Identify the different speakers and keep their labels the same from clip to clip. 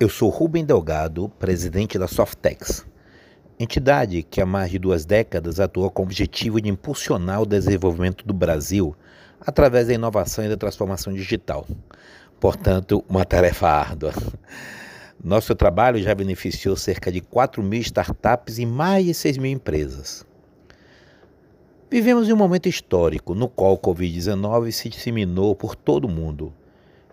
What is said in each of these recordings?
Speaker 1: Eu sou Rubem Delgado, presidente da Softex, entidade que há mais de duas décadas atua com o objetivo de impulsionar o desenvolvimento do Brasil através da inovação e da transformação digital. Portanto, uma tarefa árdua. Nosso trabalho já beneficiou cerca de 4 mil startups e mais de 6 mil empresas. Vivemos em um momento histórico no qual o Covid-19 se disseminou por todo o mundo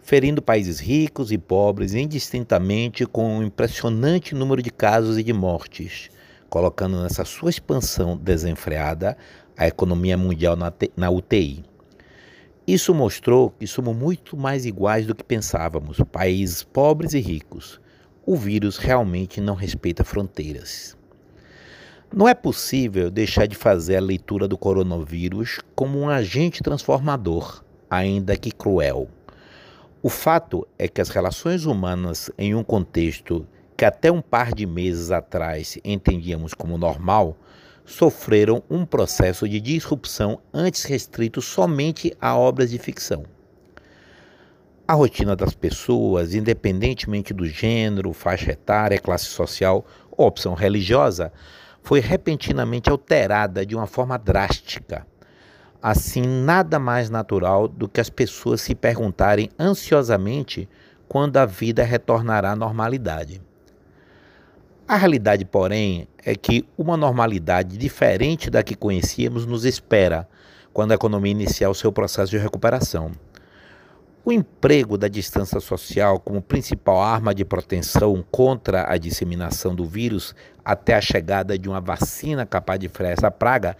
Speaker 1: ferindo países ricos e pobres indistintamente com um impressionante número de casos e de mortes, colocando nessa sua expansão desenfreada a economia mundial na, UTI. Isso mostrou que somos muito mais iguais do que pensávamos, países pobres e ricos. O vírus realmente não respeita fronteiras. Não é possível deixar de fazer a leitura do coronavírus como um agente transformador, ainda que cruel. O fato é que as relações humanas, em um contexto que até um par de meses atrás entendíamos como normal, sofreram um processo de disrupção antes restrito somente a obras de ficção. A rotina das pessoas, independentemente do gênero, faixa etária, classe social ou opção religiosa, foi repentinamente alterada de uma forma drástica assim nada mais natural do que as pessoas se perguntarem ansiosamente quando a vida retornará à normalidade. A realidade, porém, é que uma normalidade diferente da que conhecíamos nos espera quando a economia iniciar o seu processo de recuperação. O emprego da distância social como principal arma de proteção contra a disseminação do vírus até a chegada de uma vacina capaz de frear essa praga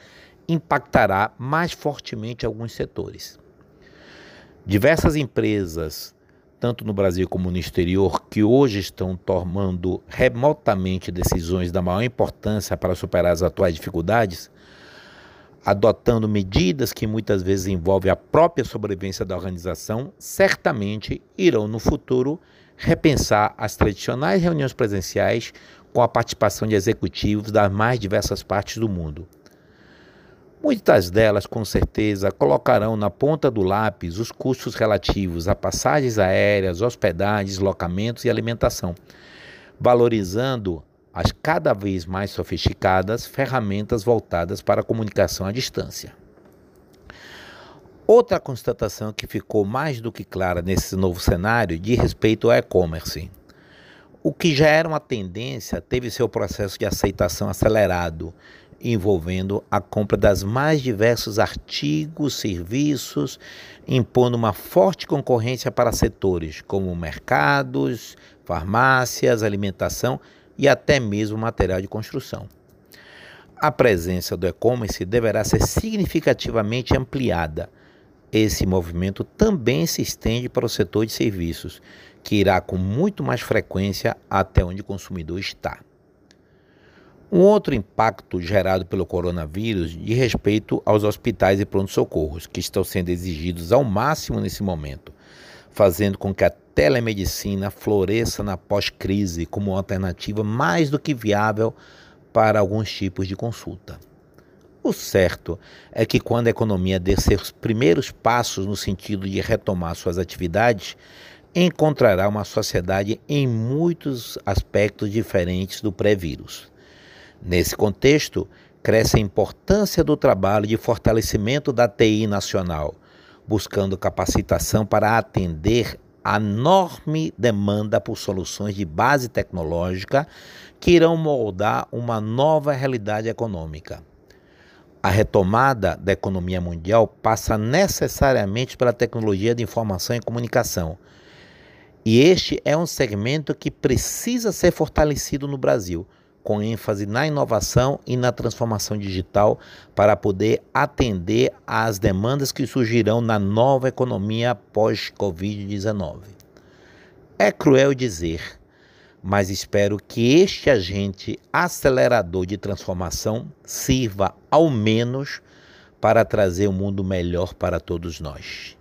Speaker 1: impactará mais fortemente alguns setores. Diversas empresas, tanto no Brasil como no exterior, que hoje estão tomando remotamente decisões da maior importância para superar as atuais dificuldades, adotando medidas que muitas vezes envolvem a própria sobrevivência da organização, certamente irão no futuro repensar as tradicionais reuniões presenciais com a participação de executivos das mais diversas partes do mundo. Muitas delas, com certeza, colocarão na ponta do lápis os custos relativos a passagens aéreas, hospedagens, locamentos e alimentação, valorizando as cada vez mais sofisticadas ferramentas voltadas para a comunicação à distância. Outra constatação que ficou mais do que clara nesse novo cenário diz respeito ao e-commerce. O que já era uma tendência teve seu processo de aceitação acelerado envolvendo a compra das mais diversos artigos, serviços, impondo uma forte concorrência para setores como mercados, farmácias, alimentação e até mesmo material de construção. A presença do e-commerce deverá ser significativamente ampliada. Esse movimento também se estende para o setor de serviços, que irá com muito mais frequência até onde o consumidor está. Um outro impacto gerado pelo coronavírus de respeito aos hospitais e pronto-socorros, que estão sendo exigidos ao máximo nesse momento, fazendo com que a telemedicina floresça na pós-crise como uma alternativa mais do que viável para alguns tipos de consulta. O certo é que quando a economia der seus primeiros passos no sentido de retomar suas atividades, encontrará uma sociedade em muitos aspectos diferentes do pré-vírus. Nesse contexto, cresce a importância do trabalho de fortalecimento da TI nacional, buscando capacitação para atender a enorme demanda por soluções de base tecnológica que irão moldar uma nova realidade econômica. A retomada da economia mundial passa necessariamente pela tecnologia de informação e comunicação. E este é um segmento que precisa ser fortalecido no Brasil com ênfase na inovação e na transformação digital para poder atender às demandas que surgirão na nova economia pós-Covid-19. É cruel dizer, mas espero que este agente acelerador de transformação sirva ao menos para trazer um mundo melhor para todos nós.